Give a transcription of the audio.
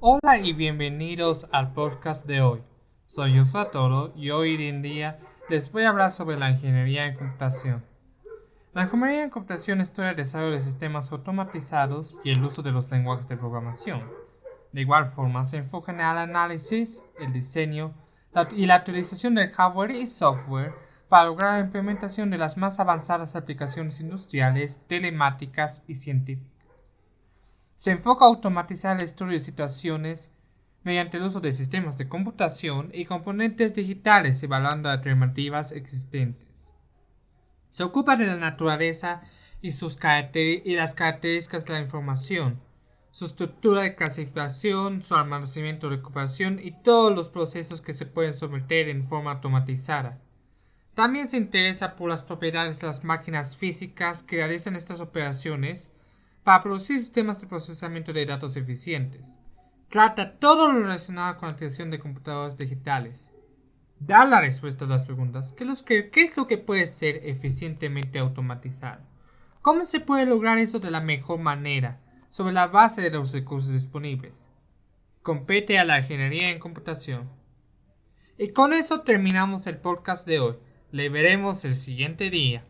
Hola y bienvenidos al podcast de hoy. Soy Yosuo Toro y hoy en día les voy a hablar sobre la ingeniería en computación. La ingeniería en computación estudia el desarrollo de sistemas automatizados y el uso de los lenguajes de programación. De igual forma, se enfoca en el análisis, el diseño y la utilización del hardware y software para lograr la implementación de las más avanzadas aplicaciones industriales, telemáticas y científicas. Se enfoca a automatizar el estudio de situaciones mediante el uso de sistemas de computación y componentes digitales evaluando alternativas existentes. Se ocupa de la naturaleza y, sus y las características de la información, su estructura de clasificación, su almacenamiento recuperación y todos los procesos que se pueden someter en forma automatizada. También se interesa por las propiedades de las máquinas físicas que realizan estas operaciones para producir sistemas de procesamiento de datos eficientes. Trata todo lo relacionado con la creación de computadores digitales. Da la respuesta a las preguntas. ¿Qué, es lo que puede ser eficientemente automatizado? ¿Cómo se puede lograr eso de la mejor manera, sobre la base de los recursos disponibles? Compete a la ingeniería en computación. Y con eso terminamos el podcast de hoy. Le veremos el siguiente día.